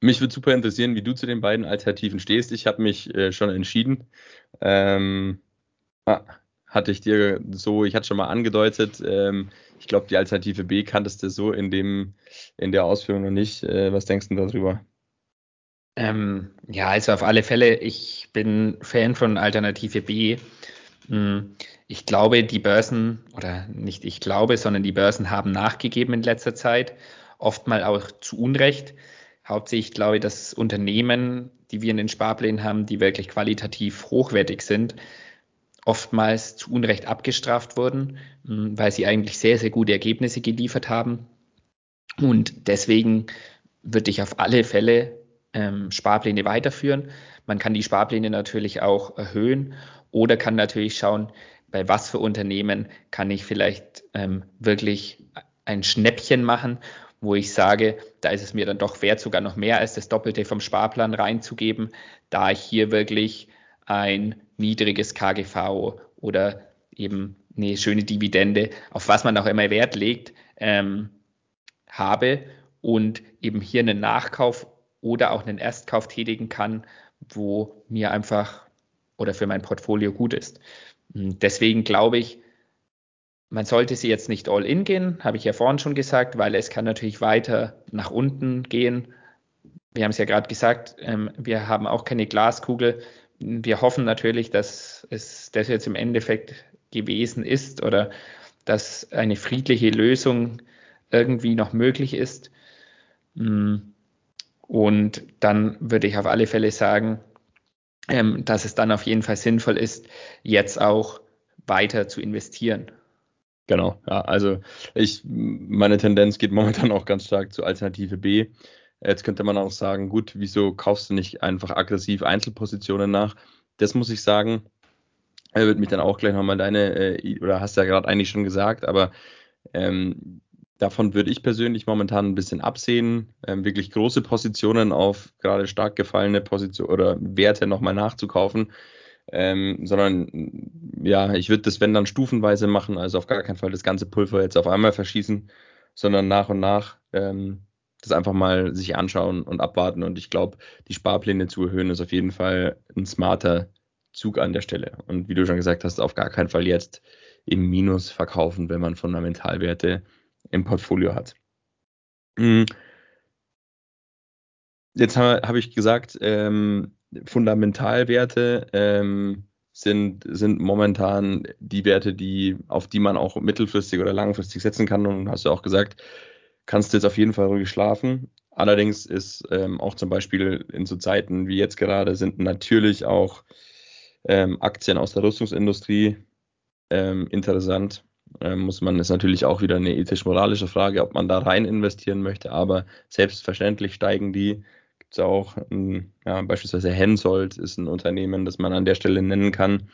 mich würde super interessieren, wie du zu den beiden Alternativen stehst. Ich habe mich äh, schon entschieden. Ähm, ah, hatte ich dir so, ich hatte schon mal angedeutet, ähm, ich glaube, die Alternative B kanntest du so in dem, in der Ausführung noch nicht. Äh, was denkst du darüber? Ähm, ja, also auf alle Fälle, ich bin Fan von Alternative B. Hm, ich glaube, die Börsen, oder nicht ich glaube, sondern die Börsen haben nachgegeben in letzter Zeit, oftmal auch zu Unrecht. Hauptsächlich glaube ich, dass Unternehmen, die wir in den Sparplänen haben, die wirklich qualitativ hochwertig sind, oftmals zu Unrecht abgestraft wurden, hm, weil sie eigentlich sehr, sehr gute Ergebnisse geliefert haben. Und deswegen würde ich auf alle Fälle ähm, Sparpläne weiterführen. Man kann die Sparpläne natürlich auch erhöhen oder kann natürlich schauen, bei was für Unternehmen kann ich vielleicht ähm, wirklich ein Schnäppchen machen, wo ich sage, da ist es mir dann doch wert, sogar noch mehr als das Doppelte vom Sparplan reinzugeben, da ich hier wirklich ein niedriges KGV oder eben eine schöne Dividende, auf was man auch immer Wert legt, ähm, habe und eben hier einen Nachkauf oder auch einen Erstkauf tätigen kann, wo mir einfach oder für mein Portfolio gut ist. Hm, deswegen glaube ich, man sollte sie jetzt nicht all in gehen, habe ich ja vorhin schon gesagt, weil es kann natürlich weiter nach unten gehen. Wir haben es ja gerade gesagt, ähm, wir haben auch keine Glaskugel. Wir hoffen natürlich, dass es das jetzt im Endeffekt gewesen ist oder dass eine friedliche Lösung irgendwie noch möglich ist. Hm, und dann würde ich auf alle Fälle sagen, ähm, dass es dann auf jeden Fall sinnvoll ist, jetzt auch weiter zu investieren. Genau, ja, also ich, meine Tendenz geht momentan auch ganz stark zu Alternative B. Jetzt könnte man auch sagen, gut, wieso kaufst du nicht einfach aggressiv Einzelpositionen nach? Das muss ich sagen, er wird mich dann auch gleich nochmal deine, äh, oder hast ja gerade eigentlich schon gesagt, aber ähm, Davon würde ich persönlich momentan ein bisschen absehen, ähm, wirklich große Positionen auf gerade stark gefallene Positionen oder Werte nochmal nachzukaufen, ähm, sondern ja, ich würde das, wenn dann stufenweise machen, also auf gar keinen Fall das ganze Pulver jetzt auf einmal verschießen, sondern nach und nach ähm, das einfach mal sich anschauen und abwarten. Und ich glaube, die Sparpläne zu erhöhen ist auf jeden Fall ein smarter Zug an der Stelle. Und wie du schon gesagt hast, auf gar keinen Fall jetzt im Minus verkaufen, wenn man Fundamentalwerte im Portfolio hat. Hm. Jetzt habe hab ich gesagt, ähm, Fundamentalwerte ähm, sind, sind momentan die Werte, die, auf die man auch mittelfristig oder langfristig setzen kann. Und hast du auch gesagt, kannst du jetzt auf jeden Fall ruhig schlafen. Allerdings ist ähm, auch zum Beispiel in so Zeiten wie jetzt gerade sind natürlich auch ähm, Aktien aus der Rüstungsindustrie ähm, interessant ähm, muss man, ist natürlich auch wieder eine ethisch-moralische Frage, ob man da rein investieren möchte, aber selbstverständlich steigen die gibt es auch ein, ja, beispielsweise Hensoldt ist ein Unternehmen, das man an der Stelle nennen kann.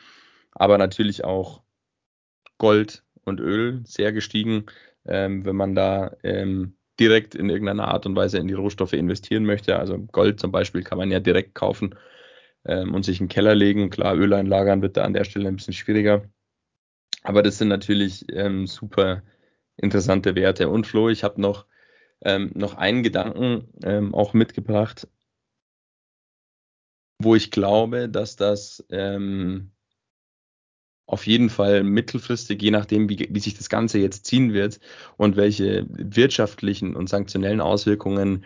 Aber natürlich auch Gold und Öl sehr gestiegen. Ähm, wenn man da ähm, direkt in irgendeiner Art und Weise in die Rohstoffe investieren möchte. Also Gold zum Beispiel kann man ja direkt kaufen ähm, und sich in den Keller legen. Klar, Öl einlagern wird da an der Stelle ein bisschen schwieriger. Aber das sind natürlich ähm, super interessante Werte. Und Flo, ich habe noch, ähm, noch einen Gedanken ähm, auch mitgebracht, wo ich glaube, dass das ähm, auf jeden Fall mittelfristig, je nachdem, wie, wie sich das Ganze jetzt ziehen wird und welche wirtschaftlichen und sanktionellen Auswirkungen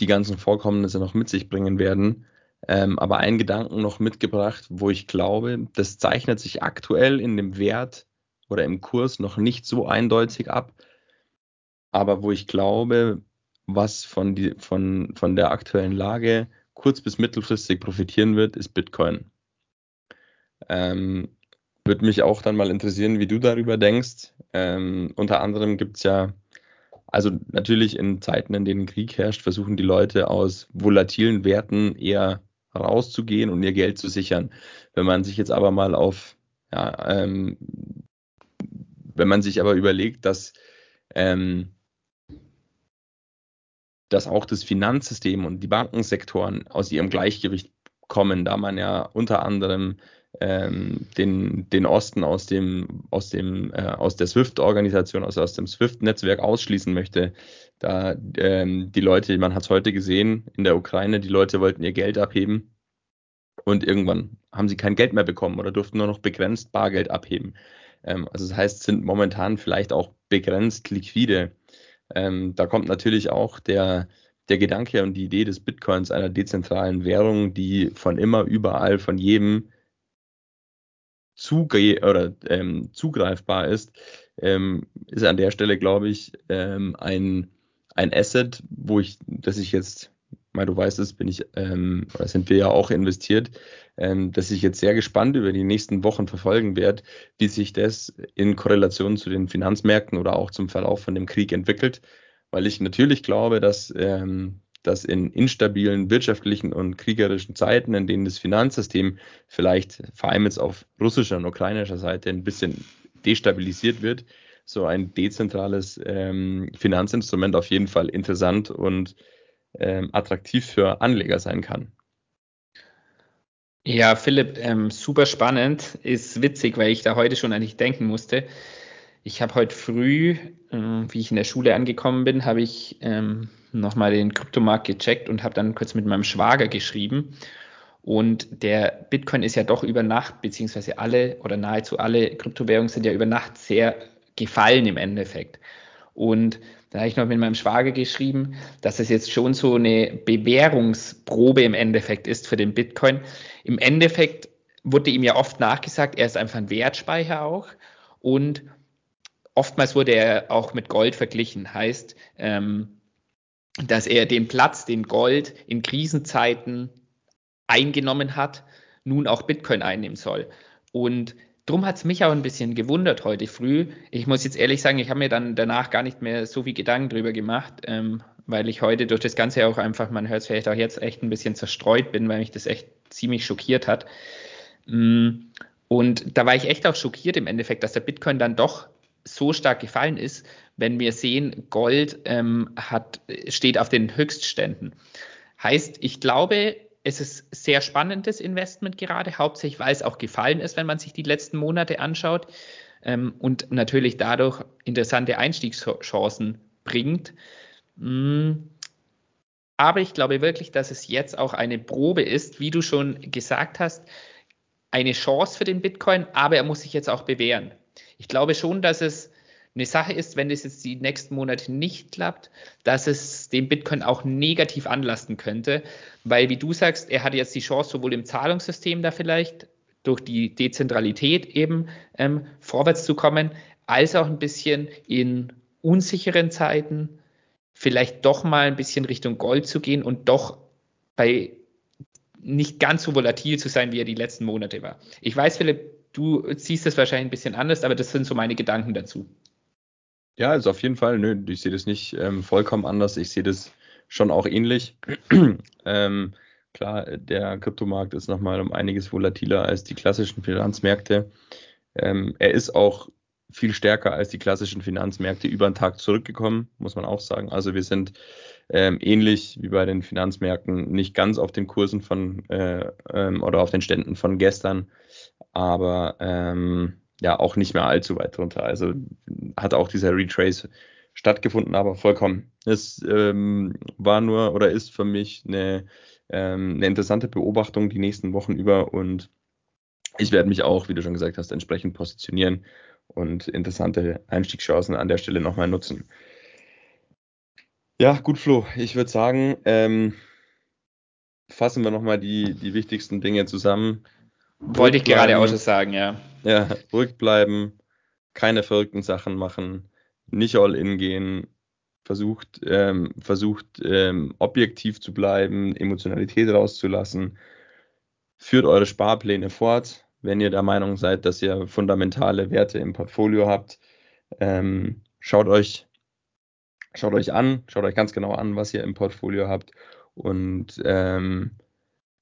die ganzen Vorkommnisse noch mit sich bringen werden. Ähm, aber einen Gedanken noch mitgebracht, wo ich glaube, das zeichnet sich aktuell in dem Wert oder im Kurs noch nicht so eindeutig ab, aber wo ich glaube, was von, die, von, von der aktuellen Lage kurz- bis mittelfristig profitieren wird, ist Bitcoin. Ähm, würde mich auch dann mal interessieren, wie du darüber denkst. Ähm, unter anderem gibt es ja, also natürlich in Zeiten, in denen Krieg herrscht, versuchen die Leute aus volatilen Werten eher rauszugehen und ihr Geld zu sichern. Wenn man sich jetzt aber mal auf, ja, ähm, wenn man sich aber überlegt, dass, ähm, dass auch das Finanzsystem und die Bankensektoren aus ihrem Gleichgewicht kommen, da man ja unter anderem ähm, den, den Osten aus dem, aus dem, äh, aus der SWIFT-Organisation, also aus dem SWIFT-Netzwerk ausschließen möchte. Da ähm, die Leute, man hat es heute gesehen in der Ukraine, die Leute wollten ihr Geld abheben und irgendwann haben sie kein Geld mehr bekommen oder durften nur noch begrenzt Bargeld abheben. Ähm, also das heißt, sind momentan vielleicht auch begrenzt liquide. Ähm, da kommt natürlich auch der, der Gedanke und die Idee des Bitcoins einer dezentralen Währung, die von immer überall von jedem zuge oder ähm, zugreifbar ist, ähm, ist an der Stelle, glaube ich, ähm, ein, ein Asset, wo ich, dass ich jetzt, mal du weißt es, bin ich, ähm, oder sind wir ja auch investiert, ähm, dass ich jetzt sehr gespannt über die nächsten Wochen verfolgen werde, wie sich das in Korrelation zu den Finanzmärkten oder auch zum Verlauf von dem Krieg entwickelt, weil ich natürlich glaube, dass ähm, dass in instabilen wirtschaftlichen und kriegerischen Zeiten, in denen das Finanzsystem vielleicht vor allem jetzt auf russischer und ukrainischer Seite ein bisschen destabilisiert wird, so ein dezentrales ähm, Finanzinstrument auf jeden Fall interessant und ähm, attraktiv für Anleger sein kann. Ja, Philipp, ähm, super spannend. Ist witzig, weil ich da heute schon an dich denken musste. Ich habe heute früh, äh, wie ich in der Schule angekommen bin, habe ich ähm, nochmal den Kryptomarkt gecheckt und habe dann kurz mit meinem Schwager geschrieben. Und der Bitcoin ist ja doch über Nacht, beziehungsweise alle oder nahezu alle Kryptowährungen sind ja über Nacht sehr gefallen im Endeffekt. Und da habe ich noch mit meinem Schwager geschrieben, dass es jetzt schon so eine Bewährungsprobe im Endeffekt ist für den Bitcoin. Im Endeffekt wurde ihm ja oft nachgesagt, er ist einfach ein Wertspeicher auch. Und oftmals wurde er auch mit Gold verglichen. Heißt, ähm, dass er den Platz, den Gold in Krisenzeiten eingenommen hat, nun auch Bitcoin einnehmen soll. Und drum hat es mich auch ein bisschen gewundert heute früh. Ich muss jetzt ehrlich sagen, ich habe mir dann danach gar nicht mehr so viel Gedanken drüber gemacht, ähm, weil ich heute durch das Ganze auch einfach, man hört es vielleicht auch jetzt, echt ein bisschen zerstreut bin, weil mich das echt ziemlich schockiert hat. Mm, und da war ich echt auch schockiert im Endeffekt, dass der Bitcoin dann doch so stark gefallen ist, wenn wir sehen, Gold ähm, hat, steht auf den Höchstständen. Heißt, ich glaube, es ist sehr spannendes Investment gerade, hauptsächlich weil es auch gefallen ist, wenn man sich die letzten Monate anschaut ähm, und natürlich dadurch interessante Einstiegschancen bringt. Mm. Aber ich glaube wirklich, dass es jetzt auch eine Probe ist, wie du schon gesagt hast, eine Chance für den Bitcoin, aber er muss sich jetzt auch bewähren. Ich glaube schon, dass es eine Sache ist, wenn es jetzt die nächsten Monate nicht klappt, dass es dem Bitcoin auch negativ anlasten könnte, weil wie du sagst, er hat jetzt die Chance, sowohl im Zahlungssystem da vielleicht durch die Dezentralität eben ähm, vorwärts zu kommen, als auch ein bisschen in unsicheren Zeiten vielleicht doch mal ein bisschen Richtung Gold zu gehen und doch bei nicht ganz so volatil zu sein, wie er die letzten Monate war. Ich weiß, Philipp, du siehst das wahrscheinlich ein bisschen anders, aber das sind so meine Gedanken dazu. Ja, also auf jeden Fall, nö, ich sehe das nicht ähm, vollkommen anders. Ich sehe das schon auch ähnlich. ähm, klar, der Kryptomarkt ist nochmal um einiges volatiler als die klassischen Finanzmärkte. Ähm, er ist auch viel stärker als die klassischen Finanzmärkte über den Tag zurückgekommen, muss man auch sagen. Also wir sind ähm, ähnlich wie bei den Finanzmärkten nicht ganz auf den Kursen von äh, ähm, oder auf den Ständen von gestern, aber ähm, ja auch nicht mehr allzu weit drunter. Also hat auch dieser Retrace stattgefunden, aber vollkommen. Es ähm, war nur oder ist für mich eine, ähm, eine interessante Beobachtung die nächsten Wochen über und ich werde mich auch, wie du schon gesagt hast, entsprechend positionieren und interessante Einstiegschancen an der Stelle nochmal nutzen. Ja, gut, Flo. Ich würde sagen, ähm, fassen wir nochmal die, die wichtigsten Dinge zusammen. Wollte ich gerade auch schon sagen, ja. Ja, ruhig bleiben, keine verrückten Sachen machen, nicht all in gehen, versucht, ähm, versucht ähm, objektiv zu bleiben, Emotionalität rauszulassen, führt eure Sparpläne fort, wenn ihr der Meinung seid, dass ihr fundamentale Werte im Portfolio habt. Ähm, schaut euch schaut euch an, schaut euch ganz genau an, was ihr im Portfolio habt und ähm,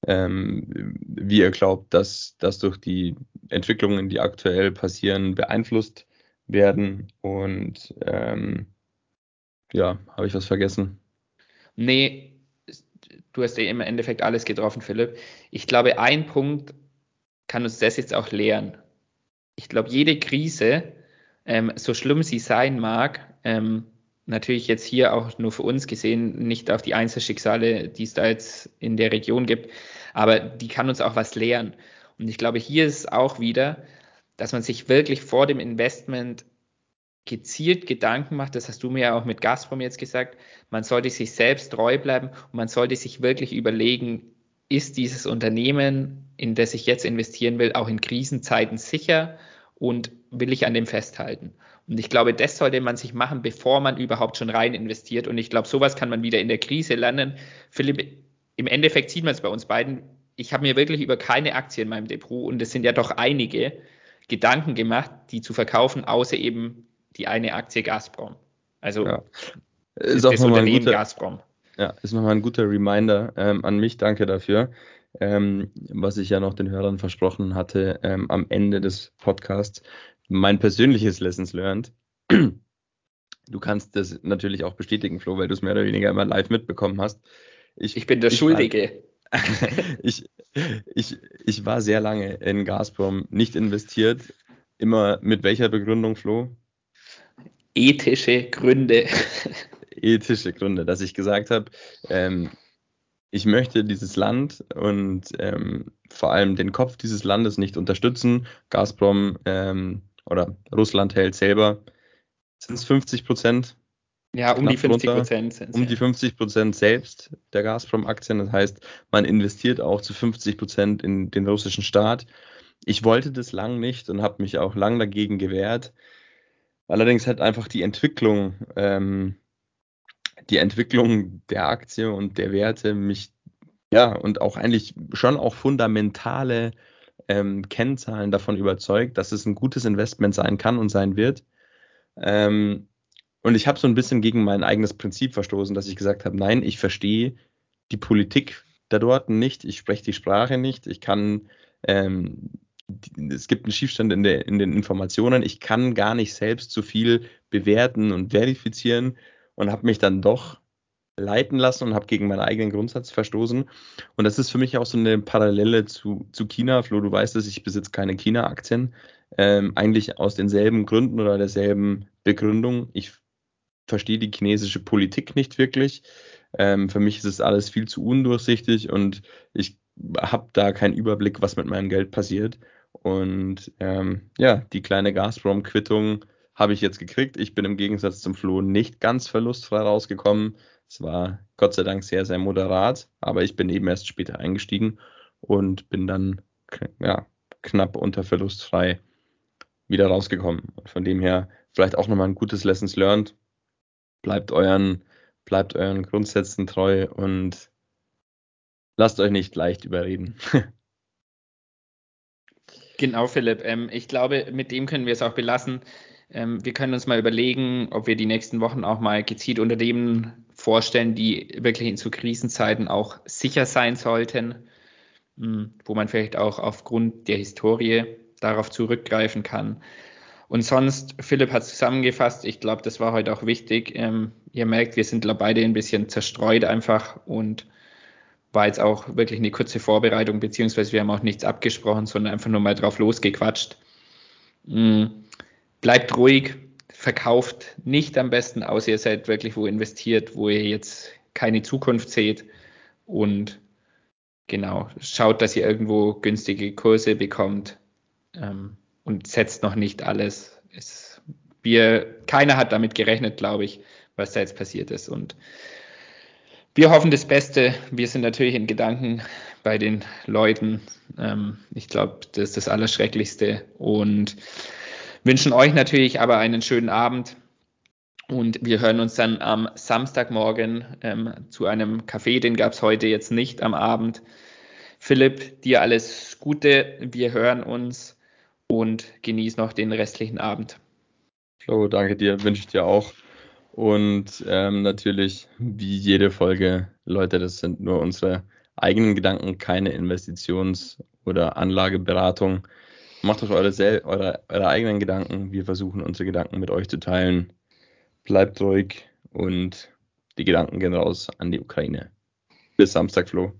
ähm, wie ihr glaubt, dass das durch die Entwicklungen, die aktuell passieren, beeinflusst werden. Und ähm, ja, habe ich was vergessen? Nee, du hast ja im Endeffekt alles getroffen, Philipp. Ich glaube, ein Punkt kann uns das jetzt auch lehren. Ich glaube, jede Krise, ähm, so schlimm sie sein mag, ähm, natürlich jetzt hier auch nur für uns gesehen, nicht auf die Einzelschicksale, die es da jetzt in der Region gibt, aber die kann uns auch was lehren. Und ich glaube, hier ist auch wieder, dass man sich wirklich vor dem Investment gezielt Gedanken macht, das hast du mir ja auch mit Gazprom jetzt gesagt, man sollte sich selbst treu bleiben und man sollte sich wirklich überlegen, ist dieses Unternehmen, in das ich jetzt investieren will, auch in Krisenzeiten sicher und will ich an dem festhalten? Und ich glaube, das sollte man sich machen, bevor man überhaupt schon rein investiert. Und ich glaube, sowas kann man wieder in der Krise lernen. Philipp, im Endeffekt sieht man es bei uns beiden. Ich habe mir wirklich über keine Aktie in meinem Depot, und es sind ja doch einige, Gedanken gemacht, die zu verkaufen, außer eben die eine Aktie Gazprom. Also ja. ist das Unternehmen guter, Gazprom. Ja, ist nochmal ein guter Reminder ähm, an mich. Danke dafür. Ähm, was ich ja noch den Hörern versprochen hatte ähm, am Ende des Podcasts mein persönliches Lessons learned. Du kannst das natürlich auch bestätigen, Flo, weil du es mehr oder weniger immer live mitbekommen hast. Ich, ich bin der ich Schuldige. War, ich, ich, ich war sehr lange in Gazprom nicht investiert. Immer mit welcher Begründung, Flo? Ethische Gründe. Ethische Gründe, dass ich gesagt habe, ähm, ich möchte dieses Land und ähm, vor allem den Kopf dieses Landes nicht unterstützen. Gazprom ähm, oder Russland hält selber, sind es 50 Prozent? Ja, um die 50 Prozent sind Um die 50 Prozent selbst der Gazprom-Aktien. Das heißt, man investiert auch zu 50 Prozent in den russischen Staat. Ich wollte das lang nicht und habe mich auch lang dagegen gewehrt. Allerdings hat einfach die Entwicklung, ähm, die Entwicklung der Aktie und der Werte mich, ja, und auch eigentlich schon auch fundamentale ähm, Kennzahlen davon überzeugt, dass es ein gutes Investment sein kann und sein wird. Ähm, und ich habe so ein bisschen gegen mein eigenes Prinzip verstoßen, dass ich gesagt habe, nein, ich verstehe die Politik da dort nicht, ich spreche die Sprache nicht, ich kann, ähm, es gibt einen Schiefstand in, der, in den Informationen, ich kann gar nicht selbst so viel bewerten und verifizieren und habe mich dann doch leiten lassen und habe gegen meinen eigenen Grundsatz verstoßen. Und das ist für mich auch so eine Parallele zu, zu China. Flo, du weißt es, ich besitze keine China-Aktien. Ähm, eigentlich aus denselben Gründen oder derselben Begründung. Ich verstehe die chinesische Politik nicht wirklich. Ähm, für mich ist es alles viel zu undurchsichtig und ich habe da keinen Überblick, was mit meinem Geld passiert. Und ähm, ja, die kleine Gazprom-Quittung habe ich jetzt gekriegt. Ich bin im Gegensatz zum Flo nicht ganz verlustfrei rausgekommen. Es war Gott sei Dank sehr, sehr moderat, aber ich bin eben erst später eingestiegen und bin dann ja, knapp unter verlustfrei wieder rausgekommen. Und von dem her vielleicht auch nochmal ein gutes Lessons learned. Bleibt euren, bleibt euren Grundsätzen treu und lasst euch nicht leicht überreden. genau, Philipp. Ähm, ich glaube, mit dem können wir es auch belassen. Ähm, wir können uns mal überlegen, ob wir die nächsten Wochen auch mal gezielt unter dem vorstellen, die wirklich in so Krisenzeiten auch sicher sein sollten, hm, wo man vielleicht auch aufgrund der Historie darauf zurückgreifen kann. Und sonst, Philipp hat zusammengefasst, ich glaube, das war heute auch wichtig. Ähm, ihr merkt, wir sind beide ein bisschen zerstreut einfach und war jetzt auch wirklich eine kurze Vorbereitung, beziehungsweise wir haben auch nichts abgesprochen, sondern einfach nur mal drauf losgequatscht. Mhm. Bleibt ruhig, verkauft nicht am besten, außer ihr seid wirklich wo investiert, wo ihr jetzt keine Zukunft seht und genau, schaut, dass ihr irgendwo günstige Kurse bekommt. Ähm, und setzt noch nicht alles. Es, wir, keiner hat damit gerechnet, glaube ich, was da jetzt passiert ist. Und wir hoffen das Beste. Wir sind natürlich in Gedanken bei den Leuten. Ähm, ich glaube, das ist das Allerschrecklichste. Und wünschen euch natürlich aber einen schönen Abend. Und wir hören uns dann am Samstagmorgen ähm, zu einem Café. Den gab es heute jetzt nicht am Abend. Philipp, dir alles Gute. Wir hören uns und genieß noch den restlichen Abend. Flo, danke dir, wünsche ich dir auch. Und ähm, natürlich, wie jede Folge, Leute, das sind nur unsere eigenen Gedanken, keine Investitions- oder Anlageberatung. Macht euch eure, eure, eure eigenen Gedanken. Wir versuchen unsere Gedanken mit euch zu teilen. Bleibt ruhig und die Gedanken gehen raus an die Ukraine. Bis Samstag, Flo.